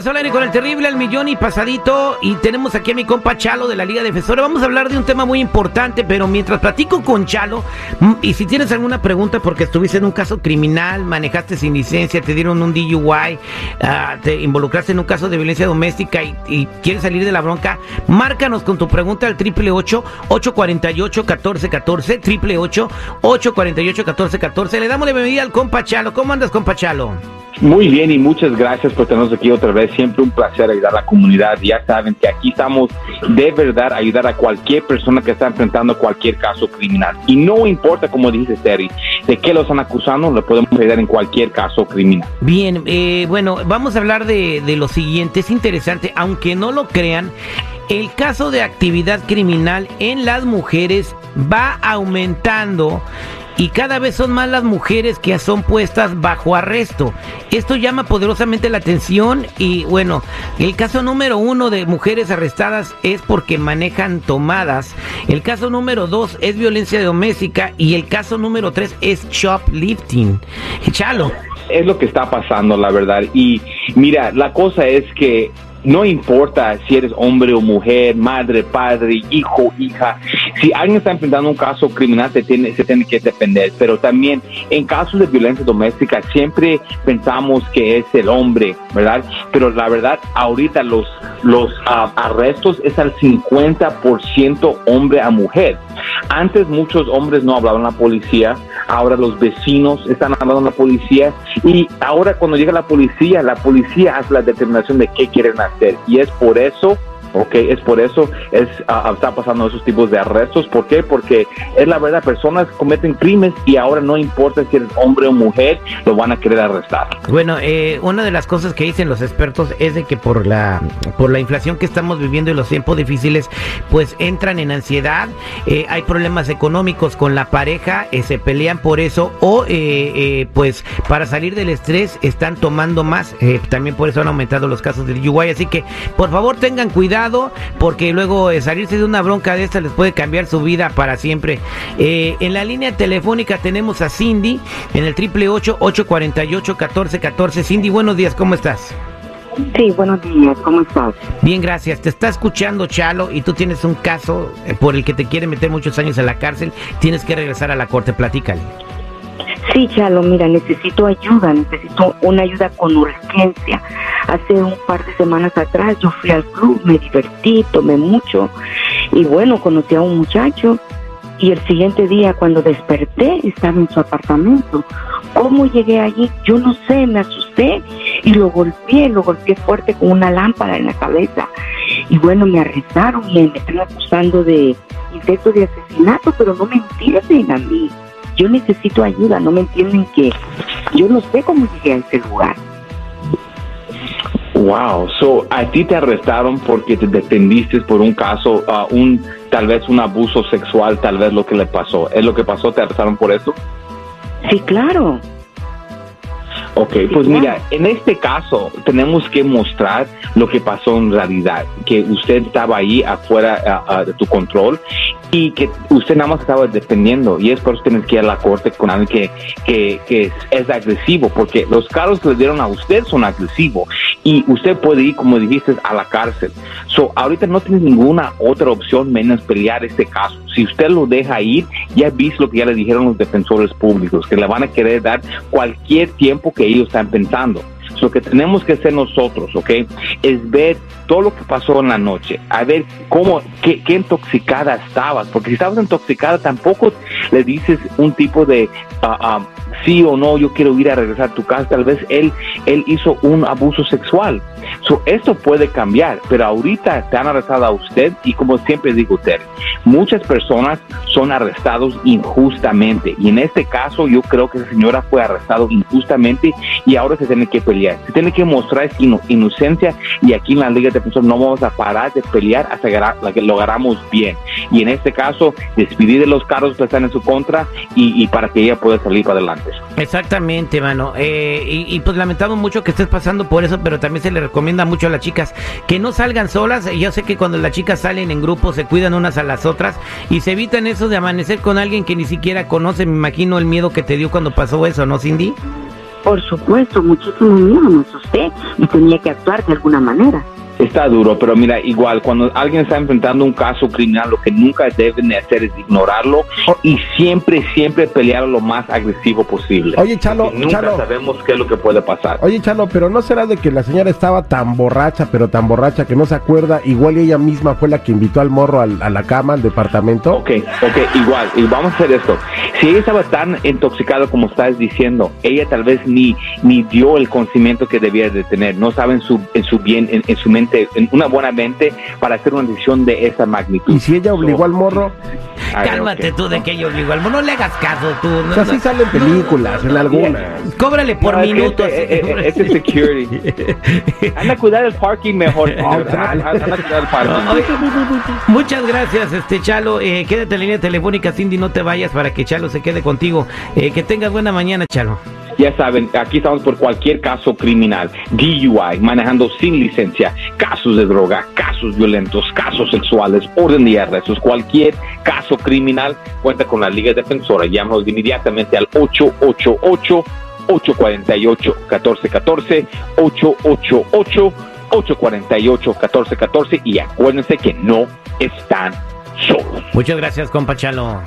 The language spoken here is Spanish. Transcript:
Regreso al con el terrible al millón y pasadito y tenemos aquí a mi compa Chalo de la Liga Defensora. Vamos a hablar de un tema muy importante, pero mientras platico con Chalo, mm, y si tienes alguna pregunta porque estuviste en un caso criminal, manejaste sin licencia, te dieron un DUI, ah, te involucraste en un caso de violencia doméstica y, quieres salir de la bronca, márcanos con tu pregunta al triple 848 1414 triple 848 1414 Le damos la bienvenida al compa Chalo. ¿Cómo andas, compa Chalo? Muy bien y muchas gracias por tenernos aquí otra vez. Siempre un placer ayudar a la comunidad. Ya saben que aquí estamos de verdad ayudar a cualquier persona que está enfrentando cualquier caso criminal. Y no importa, como dice Terry, de qué lo están acusando, le podemos ayudar en cualquier caso criminal. Bien, eh, bueno, vamos a hablar de, de lo siguiente. Es interesante, aunque no lo crean, el caso de actividad criminal en las mujeres va aumentando y cada vez son más las mujeres que son puestas bajo arresto. Esto llama poderosamente la atención y bueno, el caso número uno de mujeres arrestadas es porque manejan tomadas, el caso número dos es violencia doméstica y el caso número tres es shoplifting. Chalo. Es lo que está pasando, la verdad. Y mira, la cosa es que no importa si eres hombre o mujer, madre, padre, hijo, hija, si alguien está enfrentando un caso criminal se tiene, se tiene que defender, pero también en casos de violencia doméstica siempre pensamos que es el hombre, ¿verdad? Pero la verdad, ahorita los, los ah, arrestos es al 50% hombre a mujer. Antes muchos hombres no hablaban a la policía, ahora los vecinos están hablando a la policía y ahora cuando llega la policía, la policía hace la determinación de qué quieren hacer y es por eso Ok, es por eso es ah, ah, está pasando esos tipos de arrestos. ¿Por qué? Porque es la verdad, personas cometen crímenes y ahora no importa si eres hombre o mujer, lo van a querer arrestar. Bueno, eh, una de las cosas que dicen los expertos es de que por la por la inflación que estamos viviendo y los tiempos difíciles, pues entran en ansiedad, eh, hay problemas económicos con la pareja, eh, se pelean por eso o pues para salir del estrés están tomando más. también por eso han aumentado los casos del UY. Así que por favor tengan cuidado porque luego eh, salirse de una bronca de esta les puede cambiar su vida para siempre. Eh, en la línea telefónica tenemos a Cindy en el triple 848 1414 Cindy, buenos días, ¿cómo estás? Sí, buenos días, ¿cómo estás? Bien, gracias. Te está escuchando Chalo y tú tienes un caso eh, por el que te quiere meter muchos años en la cárcel. Tienes que regresar a la corte, platícale. Sí, Chalo, mira, necesito ayuda, necesito una ayuda con urgencia. Hace un par de semanas atrás yo fui al club, me divertí, tomé mucho y bueno, conocí a un muchacho y el siguiente día cuando desperté estaba en su apartamento. ¿Cómo llegué allí? Yo no sé, me asusté y lo golpeé, lo golpeé fuerte con una lámpara en la cabeza. Y bueno, me arrestaron y me están acusando de intento de asesinato, pero no me entienden a mí yo necesito ayuda, no me entienden que yo no sé cómo llegué a ese lugar. Wow, so a ti te arrestaron porque te defendiste por un caso, uh, un tal vez un abuso sexual, tal vez lo que le pasó. ¿Es lo que pasó? ¿Te arrestaron por eso? Sí, claro. Ok, pues mira, en este caso tenemos que mostrar lo que pasó en realidad, que usted estaba ahí afuera de tu control y que usted nada más estaba defendiendo y es por eso tienes que ir a la corte con alguien que, que, es, agresivo, porque los cargos que le dieron a usted son agresivos y usted puede ir, como dijiste, a la cárcel. So, ahorita no tiene ninguna otra opción menos pelear este caso. Si usted lo deja ir, ya visto lo que ya le dijeron los defensores públicos, que le van a querer dar cualquier tiempo que ellos están pensando. Lo que tenemos que hacer nosotros, ¿ok? Es ver todo lo que pasó en la noche, a ver cómo, qué, qué intoxicada estabas, porque si estabas intoxicada tampoco le dices un tipo de uh, sí o no, yo quiero ir a regresar a tu casa, tal vez él, él hizo un abuso sexual. So, esto puede cambiar, pero ahorita te han arrestado a usted y como siempre digo usted, muchas personas son arrestados injustamente y en este caso yo creo que esa señora fue arrestado injustamente y ahora se tiene que pelear, se tiene que mostrar inocencia y aquí en la Liga de Defensores no vamos a parar de pelear hasta que lo hagamos bien y en este caso despedir de los carros que están en su contra y para que ella pueda salir para adelante. Exactamente, mano. Eh, y, pues lamentamos mucho que estés pasando por eso, pero también se le recomienda mucho a las chicas que no salgan solas. Yo sé que cuando las chicas salen en grupo se cuidan unas a las otras y se evitan eso de amanecer con alguien que ni siquiera conoce. Me imagino el miedo que te dio cuando pasó eso, ¿no, Cindy? Por supuesto, muchísimo miedo me asusté y tenía que actuar de alguna manera. Está duro, pero mira, igual, cuando alguien está enfrentando un caso criminal, lo que nunca deben de hacer es ignorarlo y siempre, siempre pelear lo más agresivo posible. Oye, Chalo, Porque nunca Chalo. sabemos qué es lo que puede pasar. Oye, Chalo, pero ¿no será de que la señora estaba tan borracha, pero tan borracha que no se acuerda? Igual ella misma fue la que invitó al morro al- a la cama, al departamento. Ok, ok, igual, y vamos a hacer esto. Si ella estaba tan intoxicada como estás diciendo, ella tal vez ni, ni dio el conocimiento que debía de tener, no sabe en su, en su bien, en, en su mente, en una buena mente para hacer una decisión de esa magnitud. Y si ella obligó al morro, ver, Cálmate ok. tú de que yo digo, algo, no le hagas caso tú. o no- sea, no- sí salen películas, en algunas. Cóbrale por No, minutos. Este, eh, este es security. Anda a cuidar el parking mejor. Anda, anda a cuidar el parking. Muchas gracias, este Chalo. Eh, quédate en línea telefónica, Cindy, no te vayas para que Chalo se quede contigo. Eh, que tengas buena mañana, Chalo. Ya saben, aquí estamos por cualquier caso criminal, DUI, manejando sin licencia, casos de droga, casos violentos, casos sexuales, orden de arrestos, cualquier caso criminal, cuenta con la Liga Defensora. Llámanos inmediatamente al 888 848 1414 888 848 1414 y acuérdense que no están solos. Muchas gracias, compa Chalo.